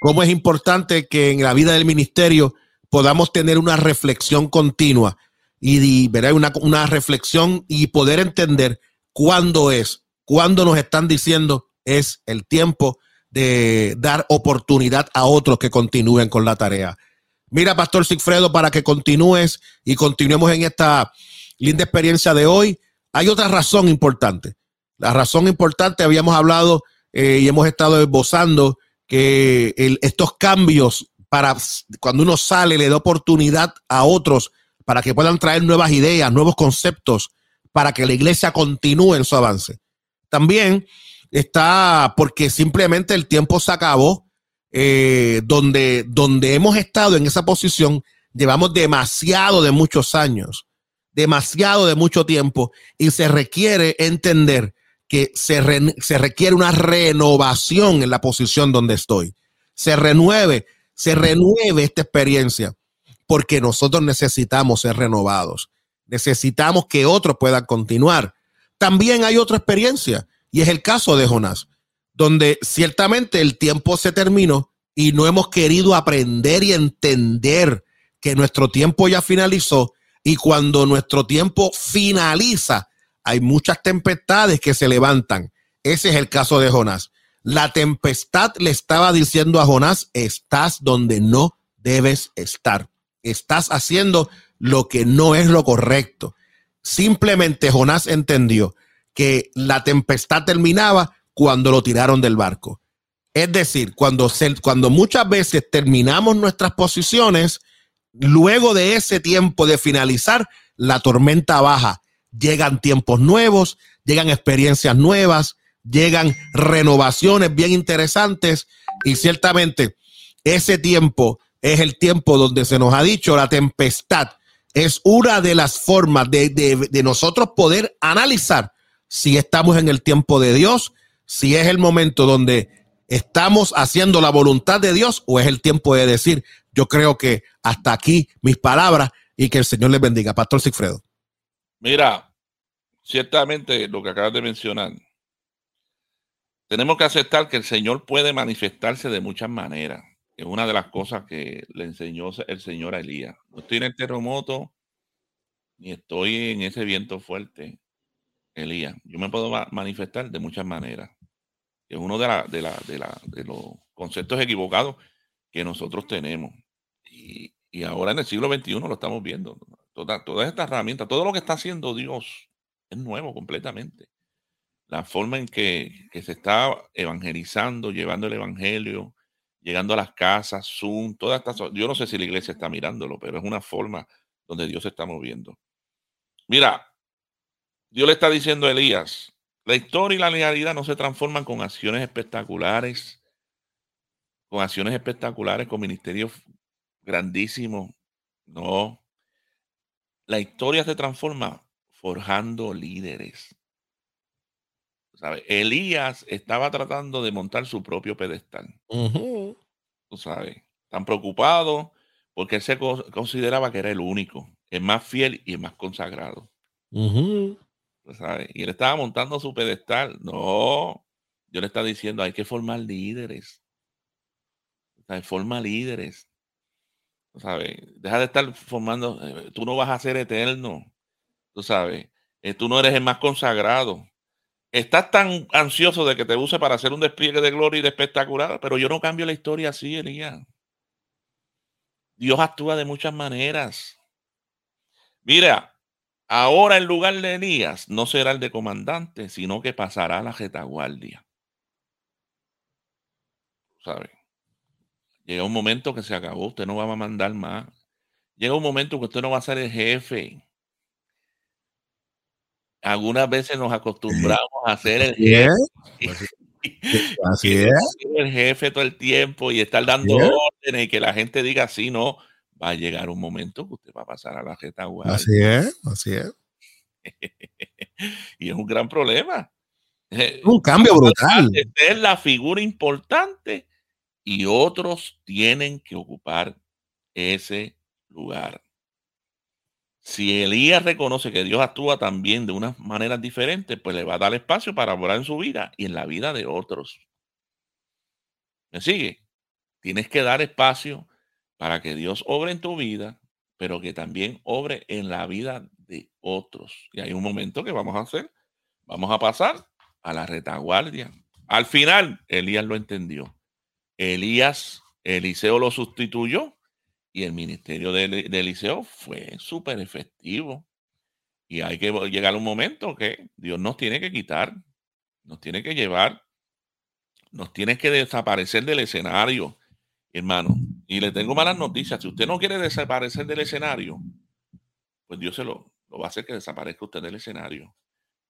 cómo es importante que en la vida del ministerio podamos tener una reflexión continua y, ver una, una reflexión y poder entender cuándo es, cuándo nos están diciendo es el tiempo de dar oportunidad a otros que continúen con la tarea. Mira, Pastor Sigfredo, para que continúes y continuemos en esta linda experiencia de hoy, hay otra razón importante. La razón importante, habíamos hablado eh, y hemos estado esbozando que estos cambios para cuando uno sale le da oportunidad a otros para que puedan traer nuevas ideas, nuevos conceptos, para que la iglesia continúe en su avance. También está porque simplemente el tiempo se acabó, eh, donde, donde hemos estado en esa posición, llevamos demasiado de muchos años, demasiado de mucho tiempo, y se requiere entender que se, se requiere una renovación en la posición donde estoy. Se renueve, se renueve esta experiencia, porque nosotros necesitamos ser renovados. Necesitamos que otros puedan continuar. También hay otra experiencia y es el caso de Jonás, donde ciertamente el tiempo se terminó y no hemos querido aprender y entender que nuestro tiempo ya finalizó y cuando nuestro tiempo finaliza, hay muchas tempestades que se levantan. Ese es el caso de Jonás. La tempestad le estaba diciendo a Jonás, estás donde no debes estar. Estás haciendo lo que no es lo correcto. Simplemente Jonás entendió que la tempestad terminaba cuando lo tiraron del barco. Es decir, cuando, cuando muchas veces terminamos nuestras posiciones, luego de ese tiempo de finalizar, la tormenta baja. Llegan tiempos nuevos, llegan experiencias nuevas, llegan renovaciones bien interesantes y ciertamente ese tiempo es el tiempo donde se nos ha dicho la tempestad es una de las formas de, de nosotros poder analizar si estamos en el tiempo de Dios, si es el momento donde estamos haciendo la voluntad de Dios o es el tiempo de decir, yo creo que hasta aquí mis palabras y que el Señor les bendiga. Pastor Sigfredo. Mira, ciertamente lo que acabas de mencionar, tenemos que aceptar que el Señor puede manifestarse de muchas maneras. Es una de las cosas que le enseñó el Señor a Elías. No estoy en el terremoto, ni estoy en ese viento fuerte. Elías, yo me puedo manifestar de muchas maneras. Es uno de, la, de, la, de, la, de los conceptos equivocados que nosotros tenemos. Y, y, ahora en el siglo XXI lo estamos viendo. Toda, todas estas herramientas, todo lo que está haciendo Dios es nuevo completamente. La forma en que, que se está evangelizando, llevando el evangelio, llegando a las casas, Zoom, todas estas. Yo no sé si la iglesia está mirándolo, pero es una forma donde Dios se está moviendo. Mira, Dios le está diciendo a Elías, la historia y la legalidad no se transforman con acciones espectaculares, con acciones espectaculares, con ministerios grandísimos. No. La historia se transforma forjando líderes. Elías estaba tratando de montar su propio pedestal. Tú sabes, tan preocupado porque él se consideraba que era el único, el más fiel y el más consagrado. Y él estaba montando su pedestal. No, yo le estaba diciendo, hay que formar líderes. Forma líderes. ¿Sabes? Deja de estar formando, eh, tú no vas a ser eterno. Tú sabes, eh, tú no eres el más consagrado. Estás tan ansioso de que te use para hacer un despliegue de gloria y de espectacular, pero yo no cambio la historia así, Elías. Dios actúa de muchas maneras. Mira, Ahora en lugar de Elías no será el de comandante, sino que pasará a la retaguardia. ¿Sabe? Llega un momento que se acabó, usted no va a mandar más. Llega un momento que usted no va a ser el jefe. Algunas veces nos acostumbramos a ser el jefe. Así es. [LAUGHS] El jefe todo el tiempo y estar dando órdenes y que la gente diga sí, no va a llegar un momento que usted va a pasar a la retaguardia. Así es, así es. [LAUGHS] y es un gran problema. Un cambio brutal. es la figura importante y otros tienen que ocupar ese lugar. Si Elías reconoce que Dios actúa también de unas maneras diferentes, pues le va a dar espacio para orar en su vida y en la vida de otros. ¿Me sigue? Tienes que dar espacio para que Dios obre en tu vida, pero que también obre en la vida de otros. Y hay un momento que vamos a hacer, vamos a pasar a la retaguardia. Al final, Elías lo entendió. Elías, Eliseo lo sustituyó y el ministerio de, Eliseo fue súper efectivo. Y hay que llegar a un momento que Dios nos tiene que quitar, nos tiene que llevar nos tiene que desaparecer del escenario, hermano. Y le tengo malas noticias. Si usted no quiere desaparecer del escenario, pues Dios se lo, lo va a hacer que desaparezca usted del escenario.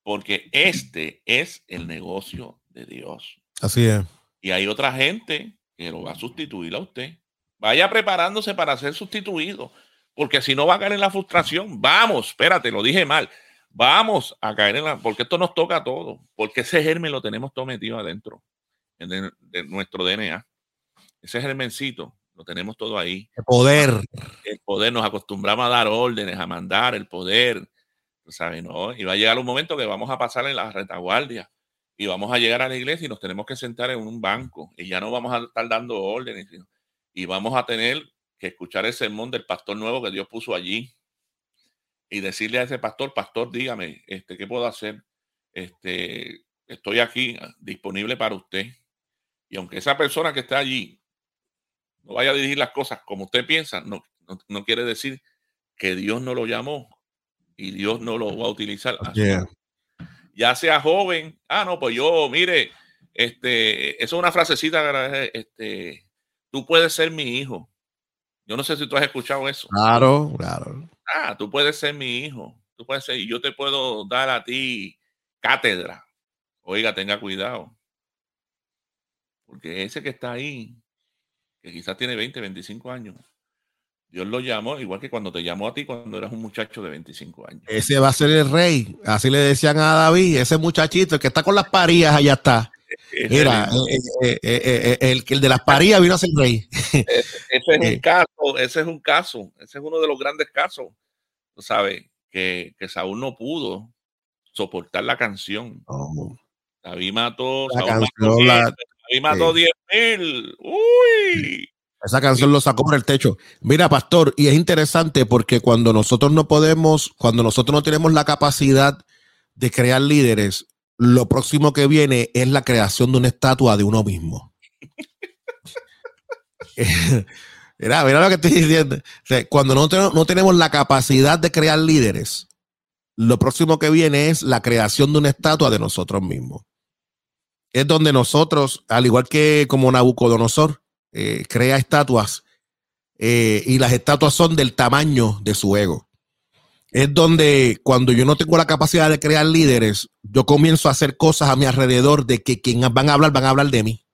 Porque este es el negocio de Dios. Así es. Y hay otra gente que lo va a sustituir a usted. Vaya preparándose para ser sustituido, porque si no va a caer en la frustración. Vamos, espérate, lo dije mal. Vamos a caer en la, porque esto nos toca a todos, porque ese germen lo tenemos todo metido adentro de, de nuestro DNA. Ese germencito lo tenemos todo ahí. El poder. El poder, nos acostumbramos a dar órdenes, a mandar el poder, ¿sabes? No, y va a llegar un momento que vamos a pasar en la retaguardia y vamos a llegar a la iglesia y nos tenemos que sentar en un banco y ya no vamos a estar dando órdenes y vamos a tener que escuchar el sermón del pastor nuevo que Dios puso allí y decirle a ese pastor, pastor, dígame, este, ¿qué puedo hacer? Este, estoy aquí ah, disponible para usted. Y aunque esa persona que está allí no vaya a dirigir las cosas como usted piensa, no, no, quiere decir que Dios no lo llamó y Dios no lo va a utilizar ya sea joven, ah, no, pues yo, mire, este, eso es una frasecita, este, tú puedes ser mi hijo. Yo no sé si tú has escuchado eso. Claro, claro. Ah, tú puedes ser mi hijo. Tú puedes ser, y yo te puedo dar a ti cátedra. Oiga, tenga cuidado. Porque ese que está ahí, que quizás tiene 20, 25 años, Dios lo llamó, igual que cuando te llamó a ti cuando eras un muchacho de 25 años. Ese va a ser el rey. Así le decían a David, ese muchachito, el que está con las parías, allá está. [LAUGHS] Mira, eh, eh, eh, el, el, de las parías vino a ser rey. Ese, es un [LAUGHS] caso, ese es un caso, ese es uno de los grandes casos, tú sabes, que, que Saúl no pudo soportar la canción. Oh. David mató, la Saúl canción, mató, David mató 10 mil. Uy. Esa canción lo sacó por el techo. Mira, pastor, y es interesante porque cuando nosotros no podemos, cuando nosotros no tenemos la capacidad de crear líderes, lo próximo que viene es la creación de una estatua de uno mismo. [LAUGHS] mira, mira lo que estoy diciendo. cuando no, no tenemos la capacidad de crear líderes, lo próximo que viene es la creación de una estatua de nosotros mismos. Es donde nosotros, al igual que como Nabucodonosor, eh, crea estatuas eh, y las estatuas son del tamaño de su ego. Es donde cuando yo no tengo la capacidad de crear líderes, yo comienzo a hacer cosas a mi alrededor de que quien van a hablar, van a hablar de mí.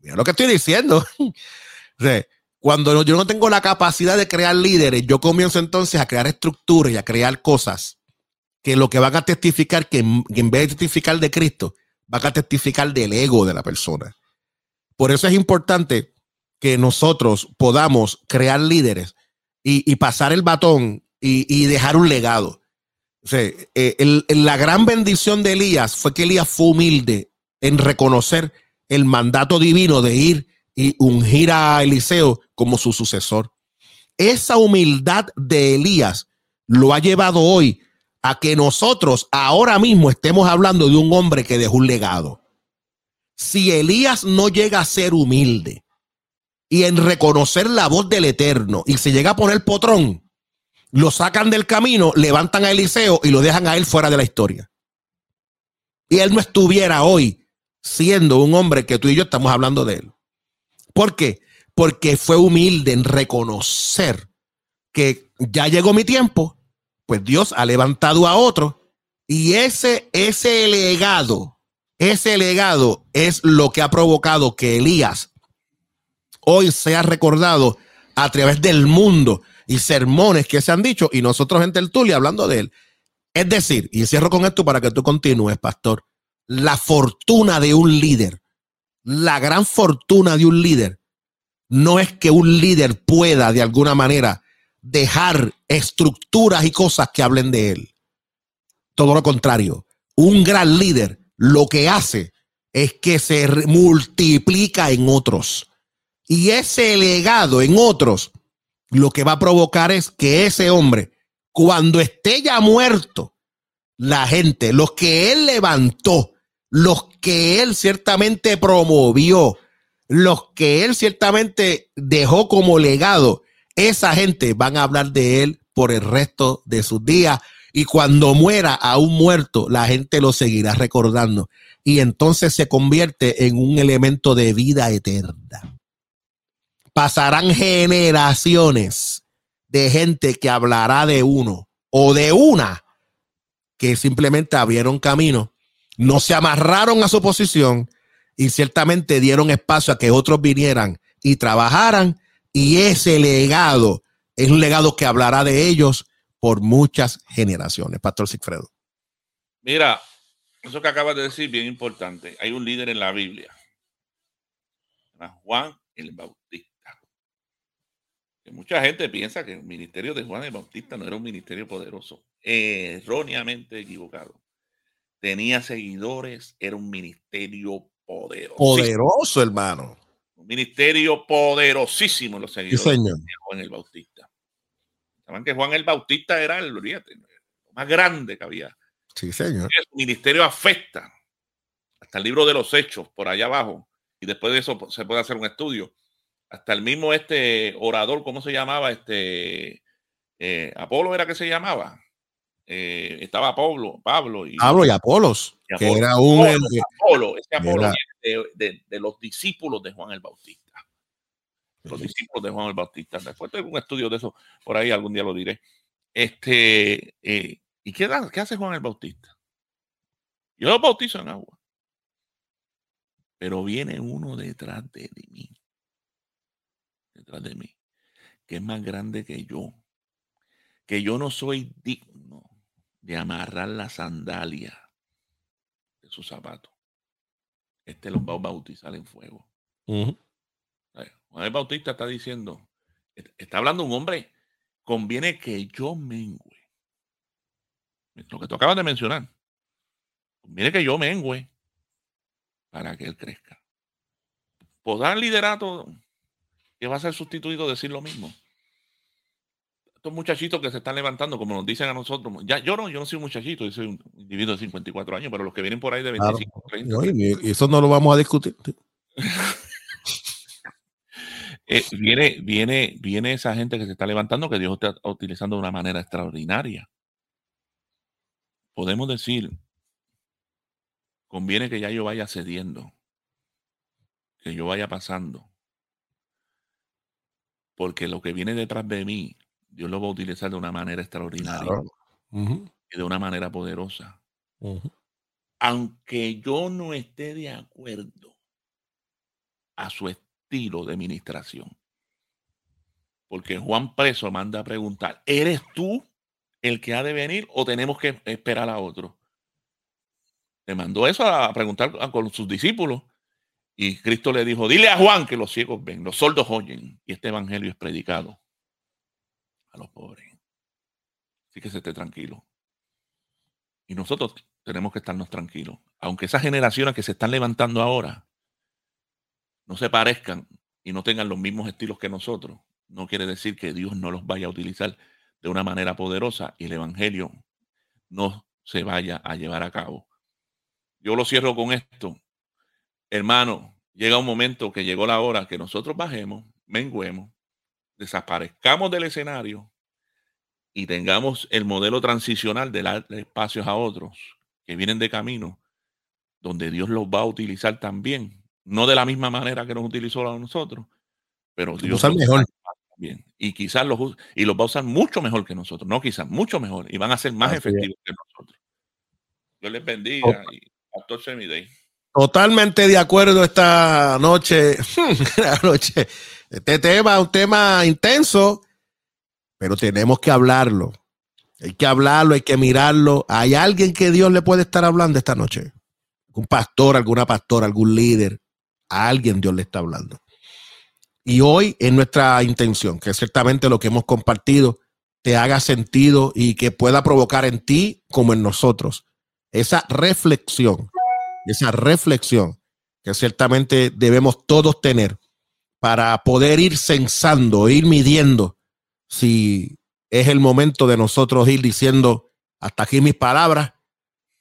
Mira lo que estoy diciendo. [LAUGHS] cuando yo no tengo la capacidad de crear líderes, yo comienzo entonces a crear estructuras y a crear cosas que lo que van a testificar, que en vez de testificar de Cristo, van a testificar del ego de la persona. Por eso es importante que nosotros podamos crear líderes y, pasar el batón y, dejar un legado. Eh, la gran bendición de Elías fue que Elías fue humilde en reconocer el mandato divino de ir y ungir a Eliseo como su sucesor. Esa humildad de Elías lo ha llevado hoy a que nosotros ahora mismo estemos hablando de un hombre que dejó un legado si Elías no llega a ser humilde y en reconocer la voz del Eterno y se llega a poner potrón, lo sacan del camino, levantan a Eliseo y lo dejan a él fuera de la historia. Y él no estuviera hoy siendo un hombre que tú y yo estamos hablando de él. ¿Por qué? Porque fue humilde en reconocer que ya llegó mi tiempo, pues Dios ha levantado a otro y ese, ese legado ese legado es lo que ha provocado que Elías hoy sea recordado a través del mundo y sermones que se han dicho y nosotros en Tertulia hablando de él. Es decir, y cierro con esto para que tú continúes, pastor, la fortuna de un líder, la gran fortuna de un líder, no es que un líder pueda de alguna manera dejar estructuras y cosas que hablen de él. Todo lo contrario, un gran líder lo que hace es que se multiplica en otros. Y ese legado en otros, lo que va a provocar es que ese hombre, cuando esté ya muerto, la gente, los que él levantó, los que él ciertamente promovió, los que él ciertamente dejó como legado, esa gente van a hablar de él por el resto de sus días Y cuando muera a un muerto, la gente lo seguirá recordando. Y entonces se convierte en un elemento de vida eterna. Pasarán generaciones de gente que hablará de uno o de una que simplemente abrieron camino, no se amarraron a su posición y ciertamente dieron espacio a que otros vinieran y trabajaran y ese legado es un legado que hablará de ellos por muchas generaciones. Pastor Sigfredo. Mira, eso que acabas de decir, bien importante. Hay un líder en la Biblia, Juan el Bautista. Que mucha gente piensa que el ministerio de Juan el Bautista no era un ministerio poderoso. Erróneamente equivocado. Tenía seguidores, era un ministerio poderoso. Poderoso, hermano. Un ministerio poderosísimo los seguidores de Juan el Bautista. Saben que Juan el Bautista era el, más grande que había. Sí, señor. El ministerio afecta hasta el libro de los hechos, por allá abajo. Y después de eso se puede hacer un estudio. Hasta el mismo este orador, ¿cómo se llamaba? Este eh, Apolo era que se llamaba. Eh, estaba Pablo, Pablo y Pablo y Apolos, que era un Apolo, ese Apolo de, de, los discípulos de Juan el Bautista. Los discípulos de Juan el Bautista. Después tengo un estudio de eso, por ahí algún día lo diré. Este, eh, ¿y qué, qué hace Juan el Bautista? Yo lo bautizo en agua. Pero viene uno detrás de mí. Detrás de mí. Que es más grande que yo. Que yo no soy digno de amarrar la sandalia de su zapato. Este los va a bautizar en fuego. Bautista está diciendo, está hablando un hombre, conviene que yo mengüe. Lo que tú acabas de mencionar. Conviene que yo mengüe para que él crezca. Podrá el liderato que va a ser sustituido decir lo mismo estos muchachitos que se están levantando, como nos dicen a nosotros, ya yo no, yo no soy un muchachito, yo soy un individuo de 54 años, pero los que vienen por ahí de 25, 30. y eso no lo vamos a discutir. [LAUGHS] Eh, viene, viene, viene esa gente que se está levantando que Dios está utilizando de una manera extraordinaria. Podemos decir, conviene que ya yo vaya cediendo, que yo vaya pasando, porque lo que viene detrás de mí Dios lo va a utilizar de una manera extraordinaria y de una manera poderosa. Aunque yo no esté de acuerdo a su estilo de administración. Porque Juan Preso manda a preguntar, ¿eres tú el que ha de venir o tenemos que esperar a otro? Le mandó eso a preguntar con sus discípulos. Y Cristo le dijo, dile a Juan que los ciegos ven, los sordos oyen y este evangelio es predicado a los pobres. Así que se esté tranquilo. Y nosotros tenemos que estarnos tranquilos. Aunque esas generaciones que se están levantando ahora no se parezcan y no tengan los mismos estilos que nosotros, no quiere decir que Dios no los vaya a utilizar de una manera poderosa y el Evangelio no se vaya a llevar a cabo. Yo lo cierro con esto. Hermano, llega un momento que llegó la hora que nosotros bajemos, menguemos desaparezcamos del escenario y tengamos el modelo transicional de dar espacios a otros que vienen de camino, donde Dios los va a utilizar también, no de la misma manera que nos utilizó a nosotros, pero Dios los mejor. Bien. Y quizás los, y los va a usar mucho mejor que nosotros, no quizás, mucho mejor, y van a ser más efectivos que nosotros. Dios les bendiga y Pastor Semiday. Totalmente de acuerdo esta noche. [LAUGHS] noche este tema es un tema intenso, pero tenemos que hablarlo. Hay que hablarlo, hay que mirarlo. ¿Hay alguien que Dios le puede estar hablando esta noche? Un pastor, alguna pastora, algún líder. A alguien Dios le está hablando. Y hoy es nuestra intención, que ciertamente lo que hemos compartido te haga sentido y que pueda provocar en ti como en nosotros esa reflexión, esa reflexión que ciertamente debemos todos tener para poder ir censando, ir midiendo si es el momento de nosotros ir diciendo hasta aquí mis palabras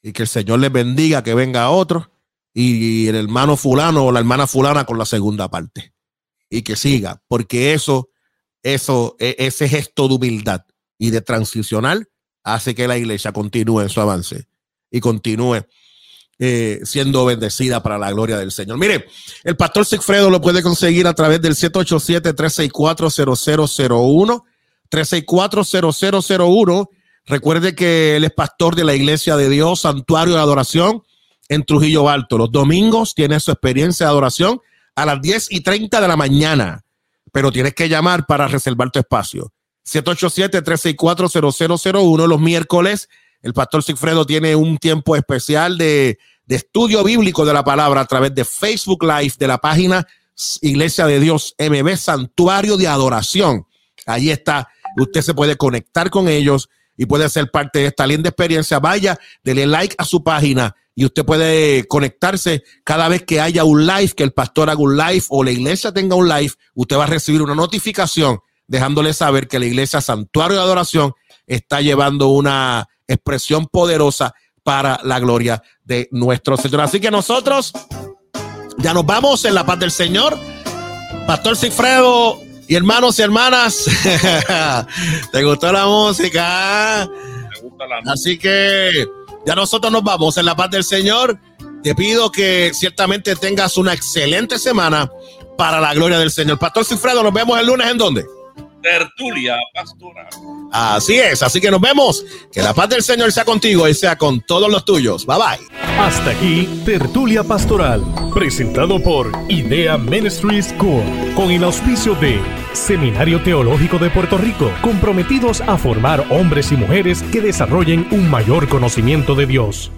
y que el Señor les bendiga, que venga otro y el hermano fulano o la hermana fulana con la segunda parte y que siga, porque eso, eso, e, ese gesto de humildad y de transicional hace que la iglesia continúe en su avance y continúe eh, siendo bendecida para la gloria del Señor. Mire, el pastor Sigfredo lo puede conseguir a través del 787-364-0001. 364-0001. Recuerde que él es pastor de la Iglesia de Dios, Santuario de Adoración en Trujillo Alto. Los domingos tiene su experiencia de adoración a las 10 y 30 de la mañana, pero tienes que llamar para reservar tu espacio. 787-364-0001. Los miércoles, el pastor Sigfredo tiene un tiempo especial de, de estudio bíblico de la palabra a través de Facebook Live de la página Iglesia de Dios MB Santuario de Adoración. Ahí está. Usted se puede conectar con ellos y puede ser parte de esta linda experiencia. Vaya, dele like a su página y usted puede conectarse cada vez que haya un live, que el pastor haga un live o la iglesia tenga un live, usted va a recibir una notificación dejándole saber que la iglesia Santuario de Adoración está llevando una expresión poderosa para la gloria de nuestro Señor. Así que nosotros ya nos vamos en la paz del Señor. Pastor Cifredo y hermanos y hermanas, [LAUGHS] ¿te gustó la música? Me gusta la música. Así que ya nosotros nos vamos en la paz del Señor. Te pido que ciertamente tengas una excelente semana para la gloria del Señor. Pastor Cifredo, nos vemos el lunes en dónde? Tertulia pastoral. Así es, así que nos vemos. Que la paz del Señor sea contigo y sea con todos los tuyos. Bye bye. Hasta aquí, tertulia pastoral, presentado por Idea Ministries Core, con el auspicio de Seminario Teológico de Puerto Rico, comprometidos a formar hombres y mujeres que desarrollen un mayor conocimiento de Dios.